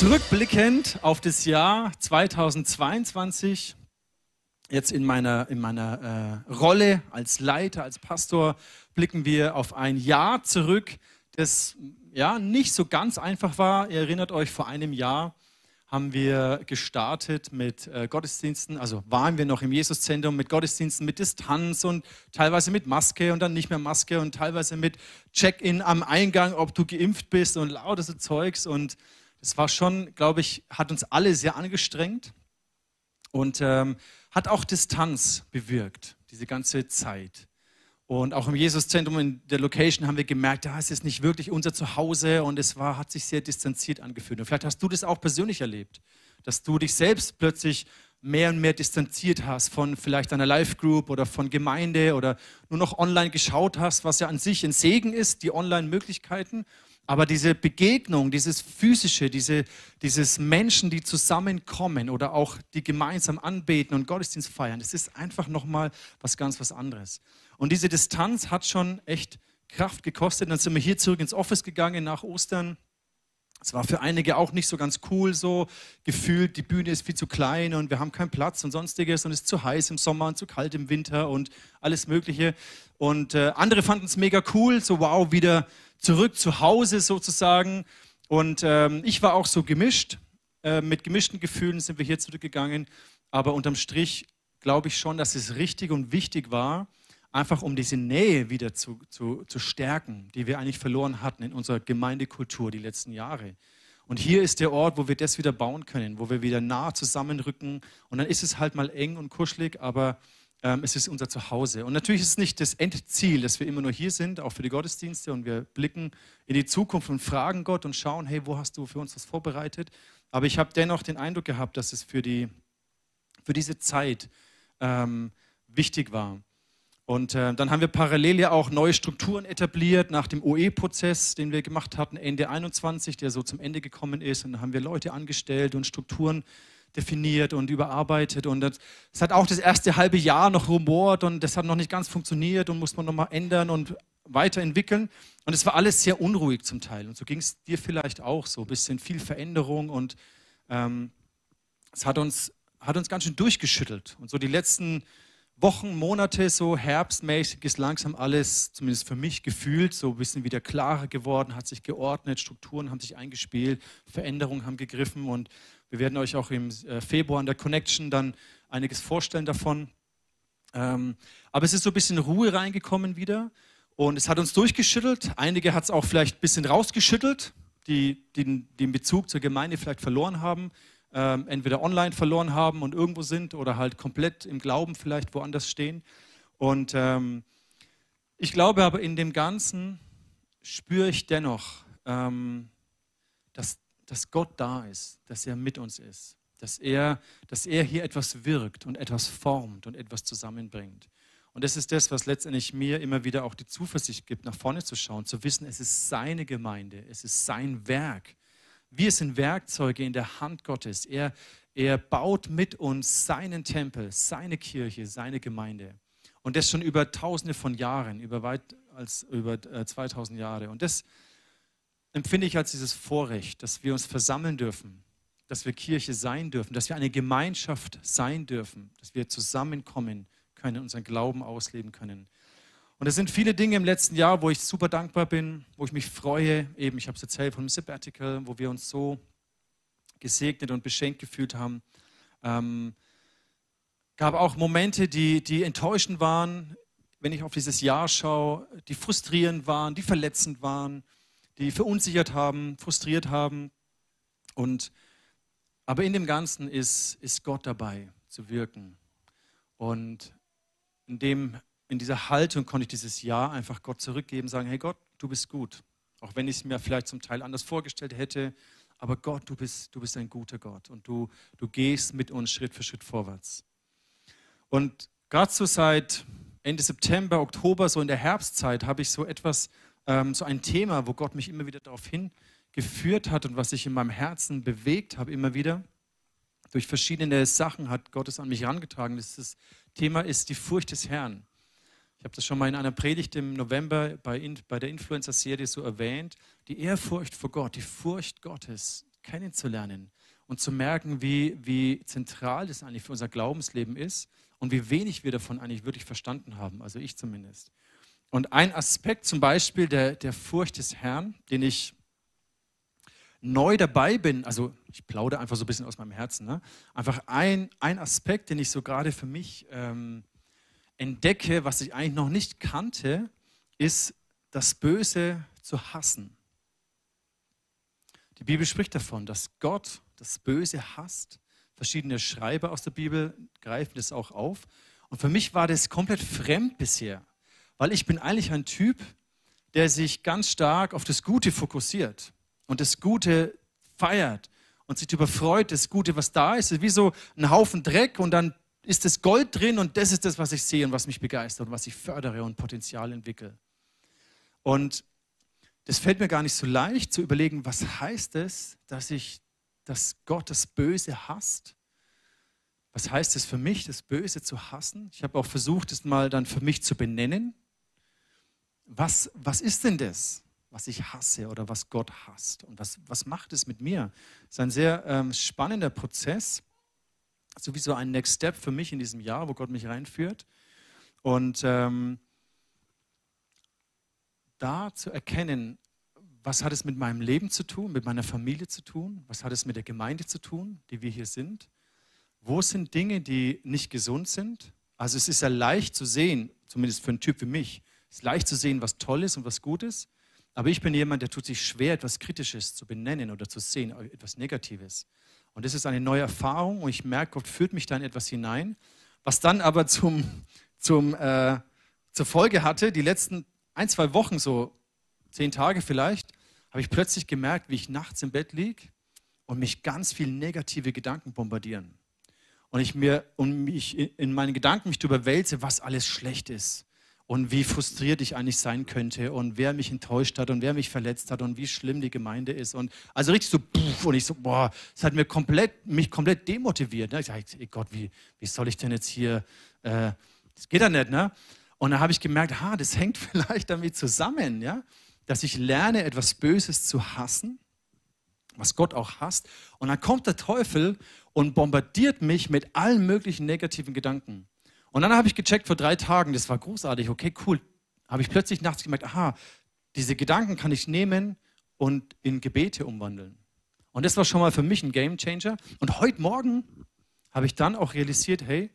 Zurückblickend auf das Jahr 2022, jetzt in meiner, in meiner äh, Rolle als Leiter, als Pastor, blicken wir auf ein Jahr zurück, das ja nicht so ganz einfach war. Ihr erinnert euch, vor einem Jahr haben wir gestartet mit äh, Gottesdiensten, also waren wir noch im Jesuszentrum mit Gottesdiensten mit Distanz und teilweise mit Maske und dann nicht mehr Maske und teilweise mit Check-in am Eingang, ob du geimpft bist und lauter so Zeugs und das war schon, glaube ich, hat uns alle sehr angestrengt und ähm, hat auch Distanz bewirkt, diese ganze Zeit. Und auch im Jesuszentrum in der Location haben wir gemerkt, da ist es nicht wirklich unser Zuhause und es war, hat sich sehr distanziert angefühlt. Und vielleicht hast du das auch persönlich erlebt, dass du dich selbst plötzlich mehr und mehr distanziert hast von vielleicht einer Live-Group oder von Gemeinde oder nur noch online geschaut hast, was ja an sich ein Segen ist, die Online-Möglichkeiten. Aber diese Begegnung, dieses physische, diese, dieses Menschen, die zusammenkommen oder auch die gemeinsam anbeten und Gottesdienst feiern, das ist einfach nochmal was ganz was anderes. Und diese Distanz hat schon echt Kraft gekostet. Dann sind wir hier zurück ins Office gegangen nach Ostern. Es war für einige auch nicht so ganz cool, so gefühlt, die Bühne ist viel zu klein und wir haben keinen Platz und sonstiges und es ist zu heiß im Sommer und zu kalt im Winter und alles Mögliche. Und äh, andere fanden es mega cool, so wow, wieder zurück zu Hause sozusagen. Und ähm, ich war auch so gemischt. Äh, mit gemischten Gefühlen sind wir hier zurückgegangen. Aber unterm Strich glaube ich schon, dass es richtig und wichtig war, einfach um diese Nähe wieder zu, zu, zu stärken, die wir eigentlich verloren hatten in unserer Gemeindekultur die letzten Jahre. Und hier ist der Ort, wo wir das wieder bauen können, wo wir wieder nah zusammenrücken. Und dann ist es halt mal eng und kuschelig, aber ähm, es ist unser Zuhause. Und natürlich ist es nicht das Endziel, dass wir immer nur hier sind, auch für die Gottesdienste und wir blicken in die Zukunft und fragen Gott und schauen, hey, wo hast du für uns was vorbereitet? Aber ich habe dennoch den Eindruck gehabt, dass es für, die, für diese Zeit ähm, wichtig war. Und äh, dann haben wir parallel ja auch neue Strukturen etabliert nach dem OE-Prozess, den wir gemacht hatten Ende 21, der so zum Ende gekommen ist. Und dann haben wir Leute angestellt und Strukturen definiert und überarbeitet. Und es hat auch das erste halbe Jahr noch rumort und das hat noch nicht ganz funktioniert und muss man nochmal ändern und weiterentwickeln. Und es war alles sehr unruhig zum Teil. Und so ging es dir vielleicht auch so. Ein bisschen viel Veränderung und ähm, es hat uns, hat uns ganz schön durchgeschüttelt. Und so die letzten Wochen, Monate, so herbstmäßig ist langsam alles, zumindest für mich, gefühlt, so ein bisschen wieder klarer geworden, hat sich geordnet, Strukturen haben sich eingespielt, Veränderungen haben gegriffen und wir werden euch auch im äh, Februar in der Connection dann einiges vorstellen davon. Ähm, aber es ist so ein bisschen Ruhe reingekommen wieder und es hat uns durchgeschüttelt. Einige hat es auch vielleicht ein bisschen rausgeschüttelt, die, die den Bezug zur Gemeinde vielleicht verloren haben, ähm, entweder online verloren haben und irgendwo sind oder halt komplett im Glauben vielleicht woanders stehen. Und ähm, ich glaube aber in dem Ganzen spüre ich dennoch, dass dass Gott da ist, dass er mit uns ist, dass er, dass er hier etwas wirkt und etwas formt und etwas zusammenbringt. Und das ist das, was letztendlich mir immer wieder auch die Zuversicht gibt, nach vorne zu schauen, zu wissen, es ist seine Gemeinde, es ist sein Werk. Wir sind Werkzeuge in der Hand Gottes. Er, er baut mit uns seinen Tempel, seine Kirche, seine Gemeinde. Und das schon über tausende von Jahren, über weit als über 2000 äh, Jahre. Und das, empfinde ich als dieses Vorrecht, dass wir uns versammeln dürfen, dass wir Kirche sein dürfen, dass wir eine Gemeinschaft sein dürfen, dass wir zusammenkommen können, unseren Glauben ausleben können. Und es sind viele Dinge im letzten Jahr, wo ich super dankbar bin, wo ich mich freue. Eben, ich habe es erzählt von dem Sabbatical, wo wir uns so gesegnet und beschenkt gefühlt haben. Ähm, gab auch Momente, die, die enttäuschend waren, wenn ich auf dieses Jahr schaue, die frustrierend waren, die verletzend waren die verunsichert haben, frustriert haben. Und, aber in dem Ganzen ist, ist Gott dabei zu wirken. Und in, dem, in dieser Haltung konnte ich dieses Ja einfach Gott zurückgeben, sagen, hey Gott, du bist gut. Auch wenn ich es mir vielleicht zum Teil anders vorgestellt hätte. Aber Gott, du bist, du bist ein guter Gott und du, du gehst mit uns Schritt für Schritt vorwärts. Und gerade so seit Ende September, Oktober, so in der Herbstzeit, habe ich so etwas ähm, so ein Thema, wo Gott mich immer wieder darauf hingeführt hat und was sich in meinem Herzen bewegt habe, immer wieder. Durch verschiedene Sachen hat Gott es an mich herangetragen. Das Thema ist die Furcht des Herrn. Ich habe das schon mal in einer Predigt im November bei, bei der Influencer-Serie so erwähnt. Die Ehrfurcht vor Gott, die Furcht Gottes, kennenzulernen und zu merken, wie, wie zentral das eigentlich für unser Glaubensleben ist und wie wenig wir davon eigentlich wirklich verstanden haben, also ich zumindest. Und ein Aspekt zum Beispiel der, der Furcht des Herrn, den ich neu dabei bin, also ich plaudere einfach so ein bisschen aus meinem Herzen, ne? einfach ein, ein Aspekt, den ich so gerade für mich ähm, entdecke, was ich eigentlich noch nicht kannte, ist das Böse zu hassen. Die Bibel spricht davon, dass Gott das Böse hasst. Verschiedene Schreiber aus der Bibel greifen das auch auf. Und für mich war das komplett fremd bisher, weil ich bin eigentlich ein Typ, der sich ganz stark auf das Gute fokussiert und das Gute feiert und sich darüber freut, das Gute, was da ist. Ist wie so ein Haufen Dreck und dann ist das Gold drin und das ist das, was ich sehe und was mich begeistert und was ich fördere und Potenzial entwickle. Und das fällt mir gar nicht so leicht zu überlegen, was heißt es, dass ich, dass Gott das Böse hasst? Was heißt es für mich, das Böse zu hassen? Ich habe auch versucht, es mal dann für mich zu benennen. Was, was ist denn das, was ich hasse oder was Gott hasst? Und was, was macht es mit mir? Es ist ein sehr ähm, spannender Prozess sowieso ein Next Step für mich in diesem Jahr, wo Gott mich reinführt. Und ähm, da zu erkennen, was hat es mit meinem Leben zu tun, mit meiner Familie zu tun, was hat es mit der Gemeinde zu tun, die wir hier sind. Wo sind Dinge, die nicht gesund sind? Also es ist ja leicht zu sehen, zumindest für einen Typ wie mich, es ist leicht zu sehen, was toll ist und was gut ist. Aber ich bin jemand, der tut sich schwer, etwas Kritisches zu benennen oder zu sehen, etwas Negatives. Und das ist eine neue Erfahrung und ich merke, Gott führt mich da in etwas hinein, was dann aber zum, zum, äh, zur Folge hatte, die letzten ein, zwei Wochen, so zehn Tage vielleicht, habe ich plötzlich gemerkt, wie ich nachts im Bett liege und mich ganz viele negative Gedanken bombardieren. Und ich mir und mich in meinen Gedanken mich darüber wälze, was alles schlecht ist und wie frustriert ich eigentlich sein könnte und wer mich enttäuscht hat und wer mich verletzt hat und wie schlimm die Gemeinde ist. Und also richtig so, puff, und ich so, boah, es hat mir komplett, mich komplett demotiviert. Ne? Ich sage, ey Gott, wie, wie soll ich denn jetzt hier, äh, das geht ja nicht, ne? Und dann habe ich gemerkt, ha, das hängt vielleicht damit zusammen, ja, dass ich lerne, etwas Böses zu hassen, was Gott auch hasst. Und dann kommt der Teufel und bombardiert mich mit allen möglichen negativen Gedanken. Und dann habe ich gecheckt vor drei Tagen, das war großartig, okay, cool. Habe ich plötzlich nachts gemerkt, aha, diese Gedanken kann ich nehmen und in Gebete umwandeln. Und das war schon mal für mich ein Game Changer. Und heute Morgen habe ich dann auch realisiert, hey,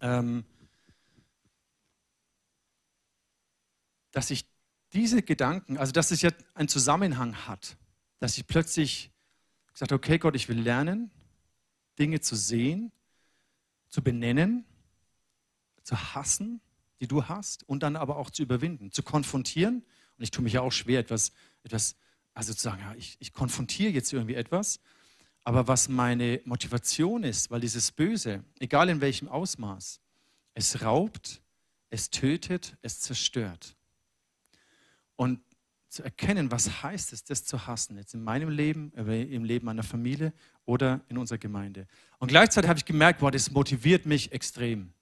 ähm, dass ich diese Gedanken, also dass es ja einen Zusammenhang hat, dass ich plötzlich gesagt habe, okay Gott, ich will lernen, Dinge zu sehen, zu benennen zu hassen, die du hast, und dann aber auch zu überwinden, zu konfrontieren. Und ich tue mich ja auch schwer, etwas, etwas also zu sagen, ja, ich, ich konfrontiere jetzt irgendwie etwas. Aber was meine Motivation ist, weil dieses Böse, egal in welchem Ausmaß, es raubt, es tötet, es zerstört. Und zu erkennen, was heißt es, das zu hassen, jetzt in meinem Leben, im Leben meiner Familie oder in unserer Gemeinde. Und gleichzeitig habe ich gemerkt, boah, das motiviert mich extrem.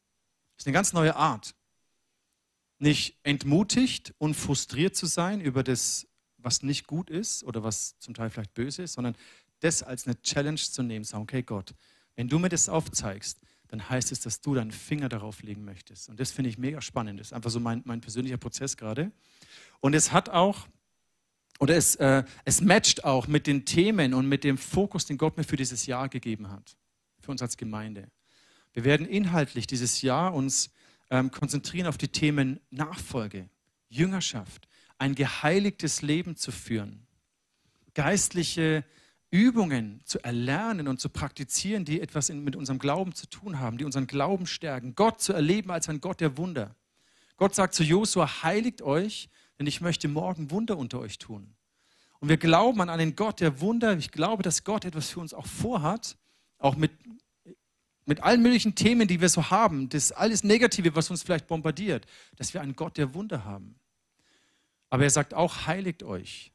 Ist eine ganz neue Art. Nicht entmutigt und frustriert zu sein über das, was nicht gut ist oder was zum Teil vielleicht böse ist, sondern das als eine Challenge zu nehmen, sagen, okay Gott, wenn du mir das aufzeigst, dann heißt es, dass du deinen Finger darauf legen möchtest. Und das finde ich mega spannend. Das ist einfach so mein, mein persönlicher Prozess gerade. Und es hat auch, oder es, äh, es matcht auch mit den Themen und mit dem Fokus, den Gott mir für dieses Jahr gegeben hat, für uns als Gemeinde. Wir werden inhaltlich dieses Jahr uns ähm, konzentrieren auf die Themen Nachfolge, Jüngerschaft, ein geheiligtes Leben zu führen, geistliche Übungen zu erlernen und zu praktizieren, die etwas in, mit unserem Glauben zu tun haben, die unseren Glauben stärken, Gott zu erleben als ein Gott der Wunder. Gott sagt zu Josua, heiligt euch, denn ich möchte morgen Wunder unter euch tun. Und wir glauben an einen Gott der Wunder. Ich glaube, dass Gott etwas für uns auch vorhat, auch mit mit allen möglichen Themen, die wir so haben, das alles Negative, was uns vielleicht bombardiert, dass wir einen Gott der Wunder haben. Aber er sagt auch, heiligt euch.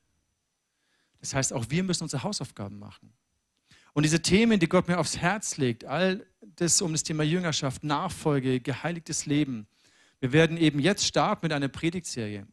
Das heißt, auch wir müssen unsere Hausaufgaben machen. Und diese Themen, die Gott mir aufs Herz legt, all das um das Thema Jüngerschaft, Nachfolge, geheiligtes Leben. Wir werden eben jetzt starten mit einer Predigtserie,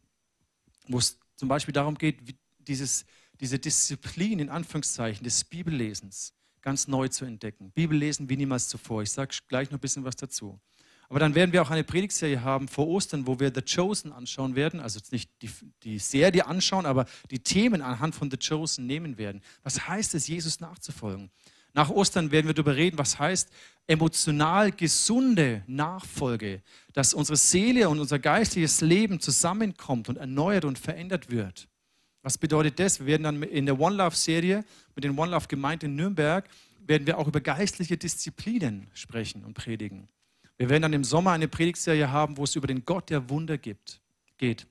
wo es zum Beispiel darum geht, dieses diese Disziplin in Anführungszeichen des Bibellesens ganz neu zu entdecken. Bibellesen wie niemals zuvor. Ich sage gleich noch ein bisschen was dazu. Aber dann werden wir auch eine Predigtserie haben vor Ostern, wo wir The Chosen anschauen werden. Also nicht die, die Serie anschauen, aber die Themen anhand von The Chosen nehmen werden. Was heißt es, Jesus nachzufolgen? Nach Ostern werden wir darüber reden, was heißt emotional gesunde Nachfolge, dass unsere Seele und unser geistliches Leben zusammenkommt und erneuert und verändert wird. Was bedeutet das? Wir werden dann in der One Love Serie mit den One Love Gemeinden in Nürnberg werden wir auch über geistliche Disziplinen sprechen und predigen. Wir werden dann im Sommer eine Predigtserie haben, wo es über den Gott der Wunder gibt, geht.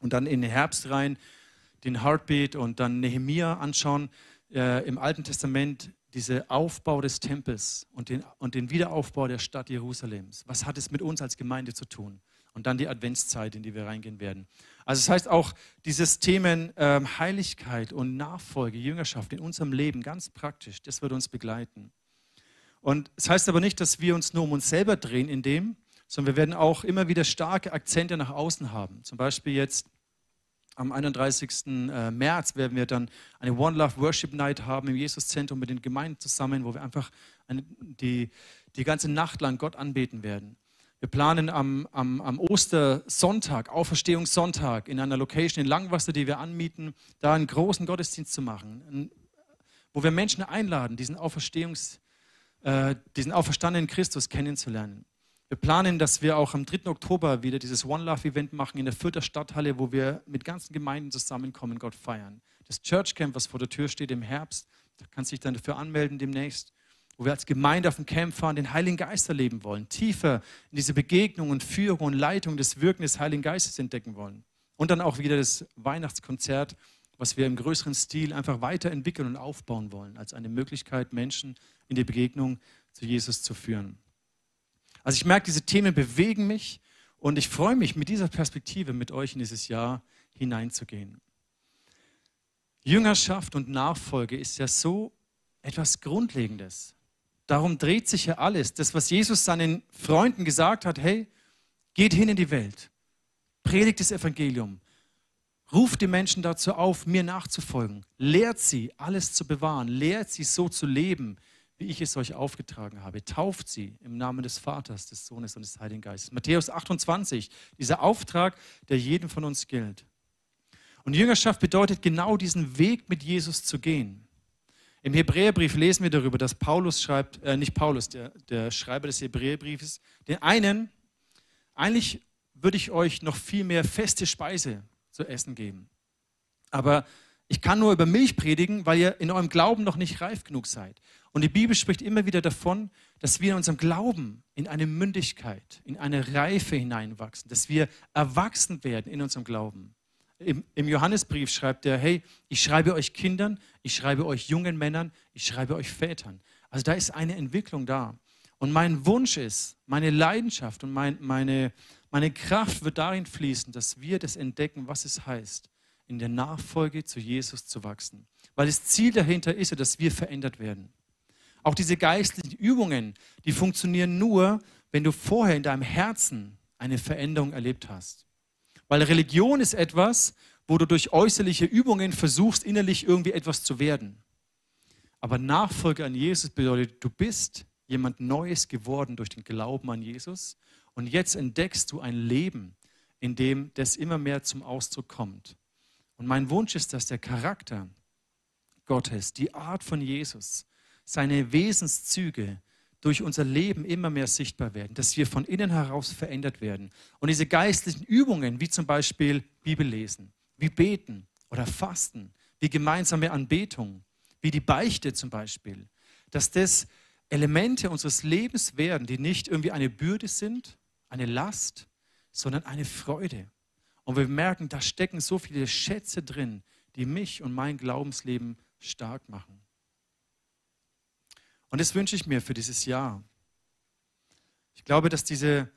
Und dann in den Herbst rein den Heartbeat und dann Nehemia anschauen äh, im Alten Testament dieser Aufbau des Tempels und den, und den Wiederaufbau der Stadt Jerusalems. Was hat es mit uns als Gemeinde zu tun? Und dann die Adventszeit, in die wir reingehen werden. Also das heißt auch, dieses Themen äh, Heiligkeit und Nachfolge, Jüngerschaft in unserem Leben ganz praktisch, das wird uns begleiten. Und es das heißt aber nicht, dass wir uns nur um uns selber drehen in dem, sondern wir werden auch immer wieder starke Akzente nach außen haben. Zum Beispiel jetzt am 31. Äh, März werden wir dann eine One Love Worship Night haben im Jesuszentrum mit den Gemeinden zusammen, wo wir einfach die, die ganze Nacht lang Gott anbeten werden. Wir planen am, am, am Ostersonntag, Auferstehungssonntag, in einer Location in Langwasser, die wir anmieten, da einen großen Gottesdienst zu machen, wo wir Menschen einladen, diesen, Auferstehungs, äh, diesen auferstandenen Christus kennenzulernen. Wir planen, dass wir auch am 3. Oktober wieder dieses One Love Event machen in der Fürther Stadthalle, wo wir mit ganzen Gemeinden zusammenkommen, Gott feiern. Das Church Camp, was vor der Tür steht im Herbst, da kannst du dich dann dafür anmelden demnächst, wo wir als Gemeinde auf dem Camp fahren, den Heiligen Geist erleben wollen, tiefer in diese Begegnung und Führung und Leitung des Wirken des Heiligen Geistes entdecken wollen. Und dann auch wieder das Weihnachtskonzert, was wir im größeren Stil einfach weiterentwickeln und aufbauen wollen, als eine Möglichkeit, Menschen in die Begegnung zu Jesus zu führen. Also ich merke, diese Themen bewegen mich und ich freue mich, mit dieser Perspektive mit euch in dieses Jahr hineinzugehen. Jüngerschaft und Nachfolge ist ja so etwas Grundlegendes. Darum dreht sich ja alles. Das, was Jesus seinen Freunden gesagt hat, hey, geht hin in die Welt, predigt das Evangelium, ruft die Menschen dazu auf, mir nachzufolgen, lehrt sie, alles zu bewahren, lehrt sie so zu leben, wie ich es euch aufgetragen habe. Tauft sie im Namen des Vaters, des Sohnes und des Heiligen Geistes. Matthäus 28, dieser Auftrag, der jedem von uns gilt. Und Jüngerschaft bedeutet genau diesen Weg mit Jesus zu gehen. Im Hebräerbrief lesen wir darüber, dass Paulus schreibt, äh, nicht Paulus, der, der Schreiber des Hebräerbriefes, den einen, eigentlich würde ich euch noch viel mehr feste Speise zu essen geben. Aber ich kann nur über Milch predigen, weil ihr in eurem Glauben noch nicht reif genug seid. Und die Bibel spricht immer wieder davon, dass wir in unserem Glauben in eine Mündigkeit, in eine Reife hineinwachsen, dass wir erwachsen werden in unserem Glauben. Im, Im, Johannesbrief schreibt er, hey, ich schreibe euch Kindern, ich schreibe euch jungen Männern, ich schreibe euch Vätern. Also da ist eine Entwicklung da. Und mein Wunsch ist, meine Leidenschaft und mein, meine, meine Kraft wird darin fließen, dass wir das entdecken, was es heißt, in der Nachfolge zu Jesus zu wachsen. Weil das Ziel dahinter ist ja, dass wir verändert werden. Auch diese geistlichen Übungen, die funktionieren nur, wenn du vorher in deinem Herzen eine Veränderung erlebt hast. Weil Religion ist etwas, wo du durch äußerliche Übungen versuchst, innerlich irgendwie etwas zu werden. Aber Nachfolge an Jesus bedeutet, du bist jemand Neues geworden durch den Glauben an Jesus und jetzt entdeckst du ein Leben, in dem das immer mehr zum Ausdruck kommt. Und mein Wunsch ist, dass der Charakter Gottes, die Art von Jesus, seine Wesenszüge durch unser Leben immer mehr sichtbar werden, dass wir von innen heraus verändert werden. Und diese geistlichen Übungen, wie zum Beispiel Bibellesen, wie Beten oder Fasten, wie gemeinsame Anbetung, wie die Beichte zum Beispiel, dass das Elemente unseres Lebens werden, die nicht irgendwie eine Bürde sind, eine Last, sondern eine Freude. Und wir merken, da stecken so viele Schätze drin, die mich und mein Glaubensleben stark machen. Und das wünsche ich mir für dieses Jahr. Ich glaube, dass diese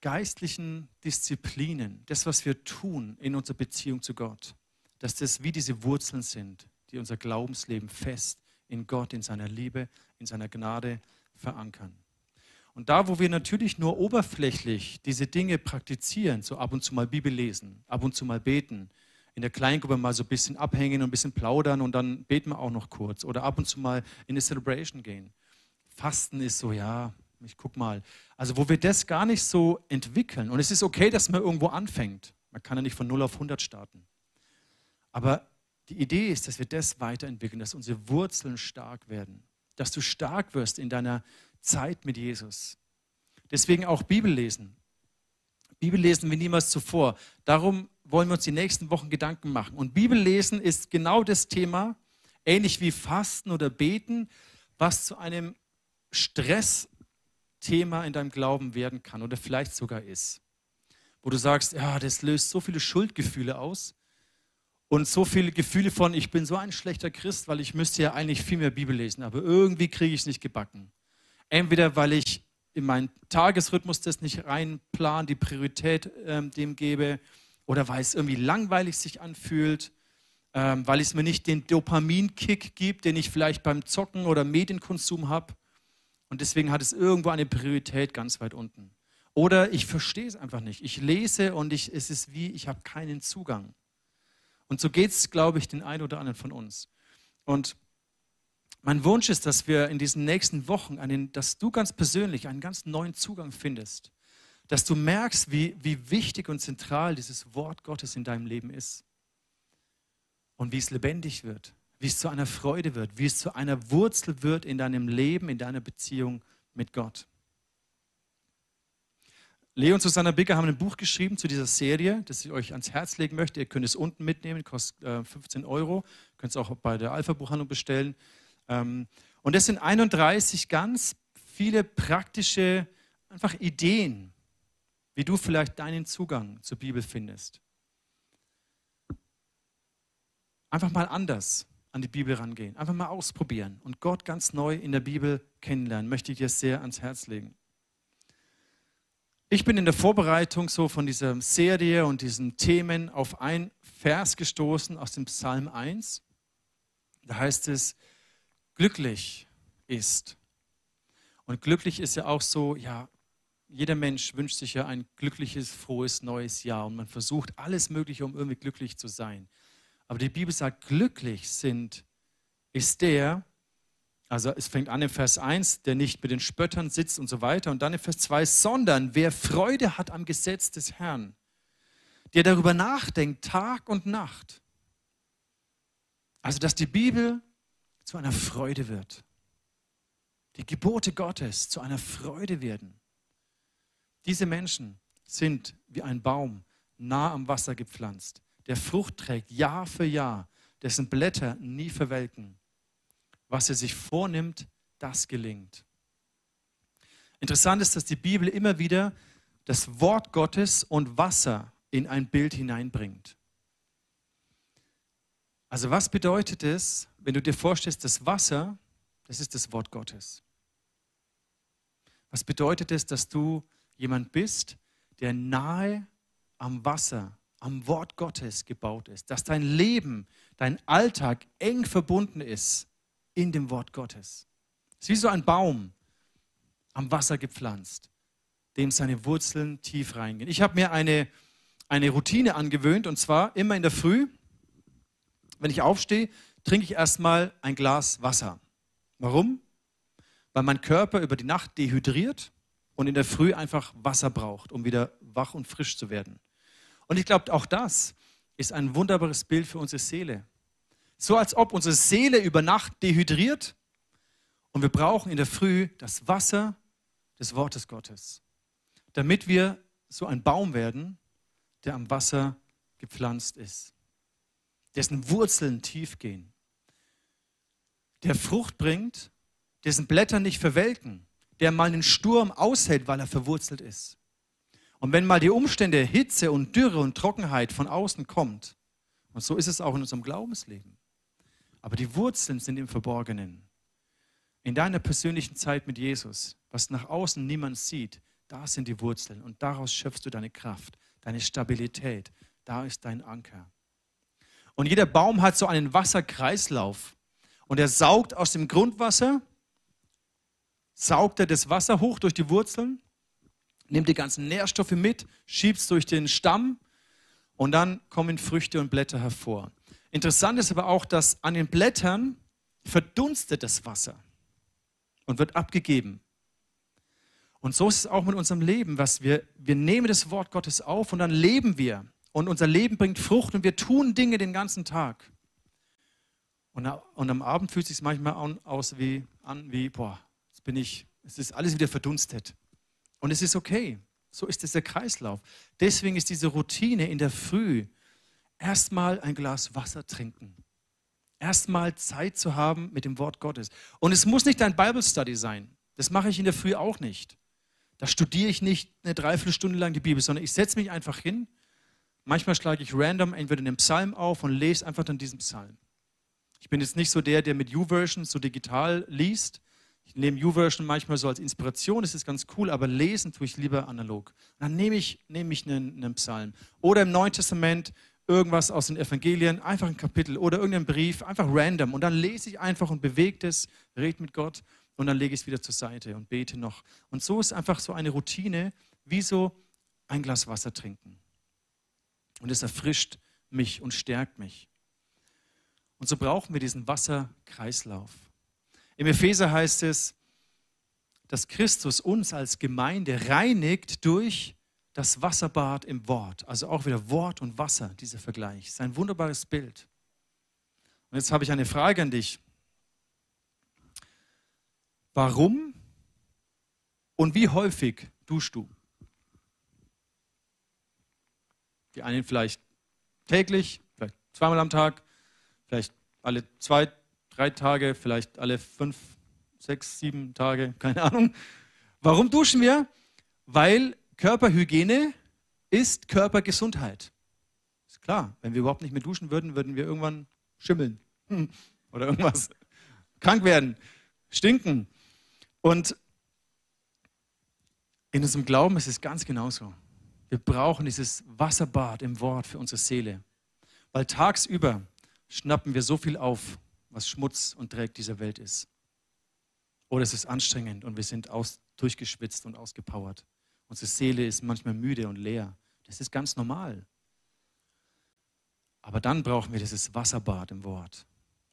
geistlichen Disziplinen, das, was wir tun in unserer Beziehung zu Gott, dass das wie diese Wurzeln sind, die unser Glaubensleben fest in Gott, in seiner Liebe, in seiner Gnade verankern. Und da, wo wir natürlich nur oberflächlich diese Dinge praktizieren, so ab und zu mal Bibel lesen, ab und zu mal beten, in der Kleingruppe mal so ein bisschen abhängen und ein bisschen plaudern und dann beten wir auch noch kurz oder ab und zu mal in eine Celebration gehen. Fasten ist so, ja, ich guck mal. Also wo wir das gar nicht so entwickeln und es ist okay, dass man irgendwo anfängt. Man kann ja nicht von 0 auf 100 starten. Aber die Idee ist, dass wir das weiterentwickeln, dass unsere Wurzeln stark werden, dass du stark wirst in deiner Zeit mit Jesus. Deswegen auch Bibel lesen. Bibel lesen wie niemals zuvor. Darum wollen wir uns die nächsten Wochen Gedanken machen. Und Bibel lesen ist genau das Thema, ähnlich wie Fasten oder Beten, was zu einem Stressthema in deinem Glauben werden kann oder vielleicht sogar ist. Wo du sagst, ja, das löst so viele Schuldgefühle aus und so viele Gefühle von, ich bin so ein schlechter Christ, weil ich müsste ja eigentlich viel mehr Bibel lesen, aber irgendwie kriege ich es nicht gebacken. Entweder weil ich in meinen Tagesrhythmus das nicht reinplan, die Priorität ähm, dem gebe, oder weil es irgendwie langweilig sich anfühlt, ähm, weil es mir nicht den Dopaminkick gibt, den ich vielleicht beim Zocken oder Medienkonsum habe. Und deswegen hat es irgendwo eine Priorität ganz weit unten. Oder ich verstehe es einfach nicht. Ich lese und ich, es ist wie, ich habe keinen Zugang. Und so geht es, glaube ich, den einen oder anderen von uns. Und mein Wunsch ist, dass wir in diesen nächsten Wochen, einen, dass du ganz persönlich einen ganz neuen Zugang findest. Dass du merkst, wie, wie wichtig und zentral dieses Wort Gottes in deinem Leben ist. Und wie es lebendig wird, wie es zu einer Freude wird, wie es zu einer Wurzel wird in deinem Leben, in deiner Beziehung mit Gott. Leo und Susanna Bicker haben ein Buch geschrieben zu dieser Serie, das ich euch ans Herz legen möchte. Ihr könnt es unten mitnehmen, kostet 15 Euro. Ihr könnt es auch bei der Alpha-Buchhandlung bestellen. Ähm, und das sind 31 ganz viele praktische einfach Ideen, wie du vielleicht deinen Zugang zur Bibel findest. Einfach mal anders an die Bibel rangehen, einfach mal ausprobieren und Gott ganz neu in der Bibel kennenlernen, möchte ich dir sehr ans Herz legen. Ich bin in der Vorbereitung so von dieser Serie und diesen Themen auf ein Vers gestoßen aus dem Psalm 1. Da heißt es, glücklich ist. Und glücklich ist ja auch so, ja, jeder Mensch wünscht sich ja ein glückliches, frohes neues Jahr und man versucht alles Mögliche, um irgendwie glücklich zu sein. Aber die Bibel sagt, glücklich sind, ist der, also es fängt an im Vers 1, der nicht mit den Spöttern sitzt und so weiter. Und dann im Vers 2, sondern wer Freude hat am Gesetz des Herrn, der darüber nachdenkt Tag und Nacht. Also dass die Bibel zu einer Freude wird. Die Gebote Gottes zu einer Freude werden. Diese Menschen sind wie ein Baum nah am Wasser gepflanzt, der Frucht trägt Jahr für Jahr, dessen Blätter nie verwelken. Was er sich vornimmt, das gelingt. Interessant ist, dass die Bibel immer wieder das Wort Gottes und Wasser in ein Bild hineinbringt. Also was bedeutet es, wenn du dir vorstellst, das Wasser, das ist das Wort Gottes. Was bedeutet es, dass du jemand bist, der nahe am Wasser, am Wort Gottes gebaut ist, dass dein Leben, dein Alltag eng verbunden ist in dem Wort Gottes. Es ist wie so ein Baum am Wasser gepflanzt, dem seine Wurzeln tief reingehen. Ich habe mir eine, eine Routine angewöhnt und zwar immer in der Früh, wenn ich aufstehe, trinke ich erstmal ein Glas Wasser. Warum? Weil mein Körper über die Nacht dehydriert und in der Früh einfach Wasser braucht, um wieder wach und frisch zu werden. Und ich glaube, auch das ist ein wunderbares Bild für unsere Seele. So als ob unsere Seele über Nacht dehydriert und wir brauchen in der Früh das Wasser des Wortes Gottes, damit wir so ein Baum werden, der am Wasser gepflanzt ist, dessen Wurzeln tief gehen der Frucht bringt, dessen Blätter nicht verwelken, der mal einen Sturm aushält, weil er verwurzelt ist. Und wenn mal die Umstände Hitze und Dürre und Trockenheit von außen kommt, und so ist es auch in unserem Glaubensleben, aber die Wurzeln sind im Verborgenen. In deiner persönlichen Zeit mit Jesus, was nach außen niemand sieht, da sind die Wurzeln und daraus schöpfst du deine Kraft, deine Stabilität. Da ist dein Anker. Und jeder Baum hat so einen Wasserkreislauf. Und er saugt aus dem Grundwasser, saugt er das Wasser hoch durch die Wurzeln, nimmt die ganzen Nährstoffe mit, schiebt es durch den Stamm Und dann kommen Früchte und Blätter hervor. Interessant ist aber auch, dass an den Blättern verdunstet das Wasser und wird abgegeben. Und so ist es auch mit unserem Leben, was wir, wir nehmen das Wort Gottes auf und dann leben wir. Und unser Leben bringt Frucht und wir tun Dinge den ganzen Tag. Und, und am Abend fühlt es sich manchmal an, aus wie, an wie, boah, bin ich, es ist alles wieder verdunstet. Und es ist okay. So ist es der Kreislauf. Deswegen ist diese Routine in der Früh erstmal ein Glas Wasser trinken. Erstmal Zeit zu haben mit dem Wort Gottes. Und es muss nicht ein Bible Study sein. Das mache ich in der Früh auch nicht. Da studiere ich nicht eine Dreiviertelstunde lang die Bibel, sondern ich setze mich einfach hin. Manchmal schlage ich random entweder den Psalm auf und lese einfach dann diesen Psalm. Ich bin jetzt nicht so der, der mit YouVersion so digital liest, ich nehme YouVersion manchmal so als Inspiration, das ist ganz cool, aber lesen tue ich lieber analog. Und dann nehme ich, nehme ich einen, einen Psalm. Oder im Neuen Testament irgendwas aus den Evangelien, einfach ein Kapitel oder irgendein Brief, einfach random. Und dann lese ich einfach und bewege es, rede mit Gott und dann lege ich es wieder zur Seite und bete noch. Und so ist einfach so eine Routine, wie so ein Glas Wasser trinken. Und es erfrischt mich und stärkt mich. Und so brauchen wir diesen Wasserkreislauf. Im Epheser heißt es, dass Christus uns als Gemeinde reinigt durch das Wasserbad im Wort. Also auch wieder Wort und Wasser, dieser Vergleich. Das ist ein wunderbares Bild. Und jetzt habe ich eine Frage an dich. Warum und wie häufig duschst du? Die einen vielleicht täglich, vielleicht zweimal am Tag, vielleicht alle zwei, drei Tage, vielleicht alle fünf, sechs, sieben Tage, keine Ahnung. Warum duschen wir? Weil Körperhygiene ist Körpergesundheit. Ist klar, wenn wir überhaupt nicht mehr duschen würden, würden wir irgendwann schimmeln oder irgendwas. Krank werden, stinken. Und in unserem Glauben ist es ganz genauso. Wir brauchen dieses Wasserbad im Wort für unsere Seele. Weil tagsüber schnappen wir so viel auf, was Schmutz und Dreck dieser Welt ist. Oder es ist anstrengend und wir sind aus, durchgeschwitzt und ausgepowert. Unsere Seele ist manchmal müde und leer. Das ist ganz normal. Aber dann brauchen wir dieses Wasserbad im Wort.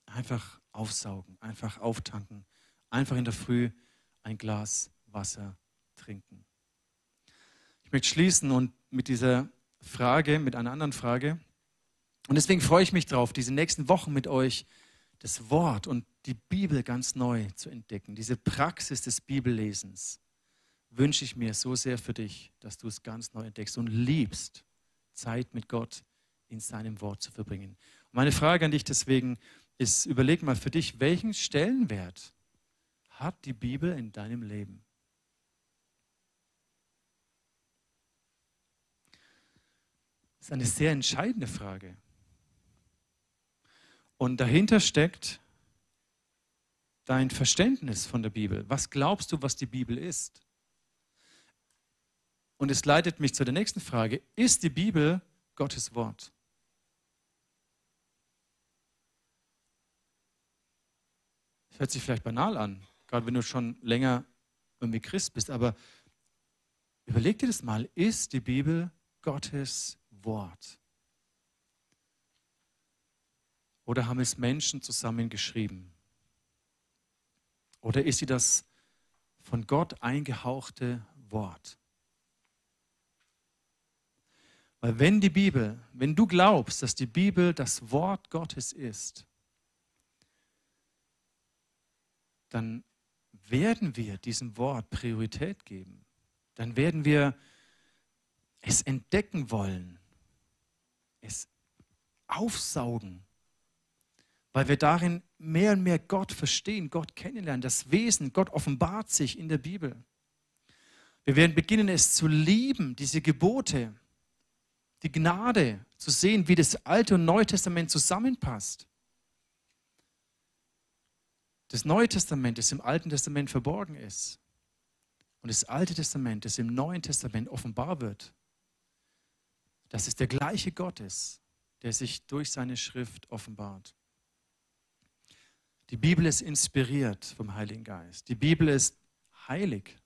Einfach aufsaugen, einfach auftanken, einfach in der Früh ein Glas Wasser trinken. Ich möchte schließen und mit dieser Frage, mit einer anderen Frage. Und deswegen freue ich mich darauf, diese nächsten Wochen mit euch das Wort und die Bibel ganz neu zu entdecken. Diese Praxis des Bibellesens wünsche ich mir so sehr für dich, dass du es ganz neu entdeckst und liebst, Zeit mit Gott in seinem Wort zu verbringen. Und meine Frage an dich deswegen ist, überleg mal für dich, welchen Stellenwert hat die Bibel in deinem Leben? Das ist eine sehr entscheidende Frage. Und dahinter steckt dein Verständnis von der Bibel. Was glaubst du, was die Bibel ist? Und es leitet mich zu der nächsten Frage. Ist die Bibel Gottes Wort? Das hört sich vielleicht banal an, gerade wenn du schon länger irgendwie Christ bist, aber überleg dir das mal. Ist die Bibel Gottes Wort? Oder haben es Menschen zusammengeschrieben? Oder ist sie das von Gott eingehauchte Wort? Weil wenn die Bibel, wenn du glaubst, dass die Bibel das Wort Gottes ist, dann werden wir diesem Wort Priorität geben. Dann werden wir es entdecken wollen, es aufsaugen weil wir darin mehr und mehr Gott verstehen, Gott kennenlernen, das Wesen, Gott offenbart sich in der Bibel. Wir werden beginnen, es zu lieben, diese Gebote, die Gnade, zu sehen, wie das Alte und Neue Testament zusammenpasst. Das Neue Testament, das im Alten Testament verborgen ist, und das Alte Testament, das im Neuen Testament offenbar wird, dass es der gleiche Gott ist, der sich durch seine Schrift offenbart. Die Bibel ist inspiriert vom Heiligen Geist. Die Bibel ist heilig.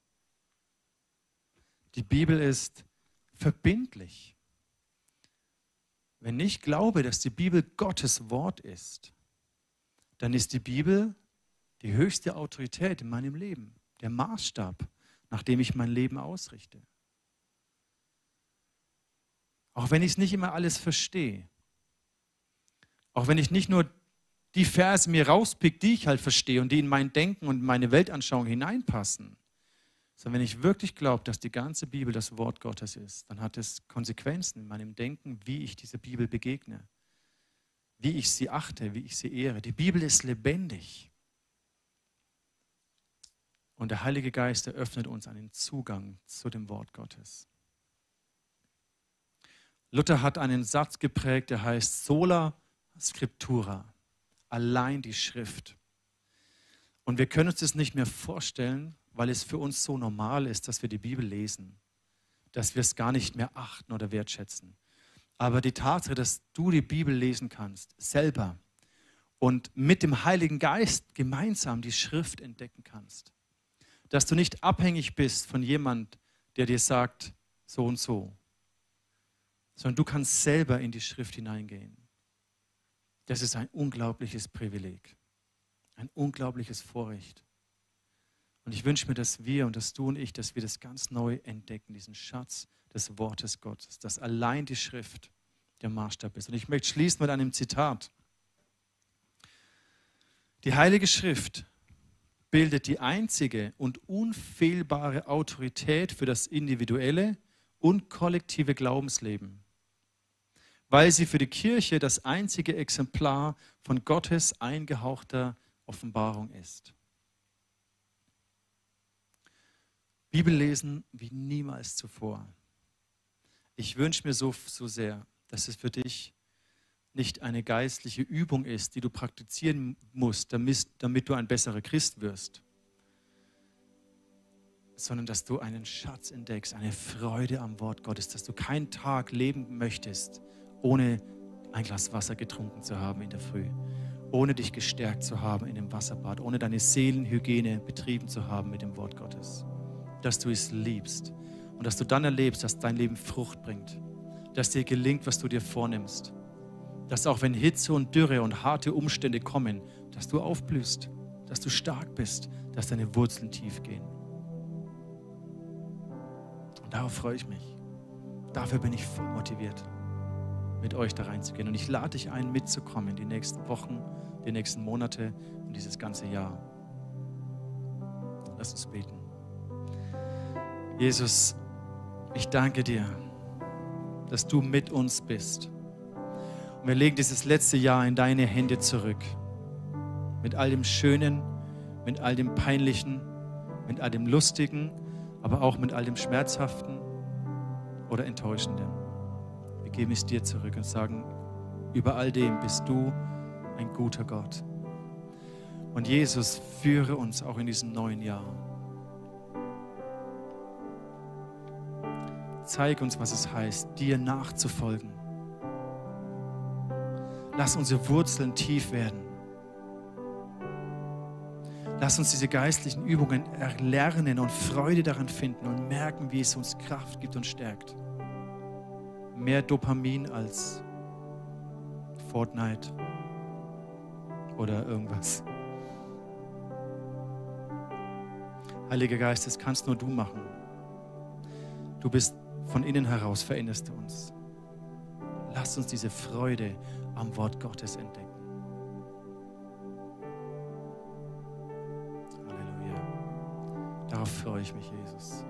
Die Bibel ist verbindlich. Wenn ich glaube, dass die Bibel Gottes Wort ist, dann ist die Bibel die höchste Autorität in meinem Leben, der Maßstab, nach dem ich mein Leben ausrichte. Auch wenn ich es nicht immer alles verstehe. Auch wenn ich nicht nur die Verse mir rauspick, die ich halt verstehe und die in mein Denken und meine Weltanschauung hineinpassen. Sondern wenn ich wirklich glaube, dass die ganze Bibel das Wort Gottes ist, dann hat es Konsequenzen in meinem Denken, wie ich dieser Bibel begegne, wie ich sie achte, wie ich sie ehre. Die Bibel ist lebendig. Und der Heilige Geist eröffnet uns einen Zugang zu dem Wort Gottes. Luther hat einen Satz geprägt, der heißt sola scriptura, allein die Schrift. Und wir können uns das nicht mehr vorstellen, weil es für uns so normal ist, dass wir die Bibel lesen, dass wir es gar nicht mehr achten oder wertschätzen. Aber die Tatsache, dass du die Bibel lesen kannst, selber und mit dem Heiligen Geist gemeinsam die Schrift entdecken kannst, dass du nicht abhängig bist von jemand, der dir sagt, so und so, sondern du kannst selber in die Schrift hineingehen. Das ist ein unglaubliches Privileg, ein unglaubliches Vorrecht. Und ich wünsche mir, dass wir und dass du und ich, dass wir das ganz neu entdecken, diesen Schatz des Wortes Gottes, dass allein die Schrift der Maßstab ist. Und ich möchte schließen mit einem Zitat. Die Heilige Schrift bildet die einzige und unfehlbare Autorität für das individuelle und kollektive Glaubensleben weil sie für die Kirche das einzige Exemplar von Gottes eingehauchter Offenbarung ist. Bibel lesen wie niemals zuvor. Ich wünsche mir so, so sehr, dass es für dich nicht eine geistliche Übung ist, die du praktizieren musst, damit, damit du ein besserer Christ wirst, sondern dass du einen Schatz entdeckst, eine Freude am Wort Gottes, dass du keinen Tag leben möchtest, ohne ein Glas Wasser getrunken zu haben in der Früh, ohne dich gestärkt zu haben in dem Wasserbad, ohne deine Seelenhygiene betrieben zu haben mit dem Wort Gottes. Dass du es liebst und dass du dann erlebst, dass dein Leben Frucht bringt, dass dir gelingt, was du dir vornimmst, dass auch wenn Hitze und Dürre und harte Umstände kommen, dass du aufblühst, dass du stark bist, dass deine Wurzeln tief gehen. Und darauf freue ich mich. Dafür bin ich voll motiviert mit euch da reinzugehen. Und ich lade dich ein, mitzukommen die nächsten Wochen, die nächsten Monate und dieses ganze Jahr. Lass uns beten. Jesus, ich danke dir, dass du mit uns bist. Und wir legen dieses letzte Jahr in deine Hände zurück. Mit all dem Schönen, mit all dem Peinlichen, mit all dem Lustigen, aber auch mit all dem Schmerzhaften oder Enttäuschenden geben es dir zurück und sagen, über all dem bist du ein guter Gott. Und Jesus, führe uns auch in diesem neuen Jahr. Zeig uns, was es heißt, dir nachzufolgen. Lass unsere Wurzeln tief werden. Lass uns diese geistlichen Übungen erlernen und Freude daran finden und merken, wie es uns Kraft gibt und stärkt mehr Dopamin als Fortnite oder irgendwas. Heiliger Geist, das kannst nur du machen. Du bist von innen heraus, veränderst du uns. Lass uns diese Freude am Wort Gottes entdecken. Halleluja. Darauf freue ich mich, Jesus.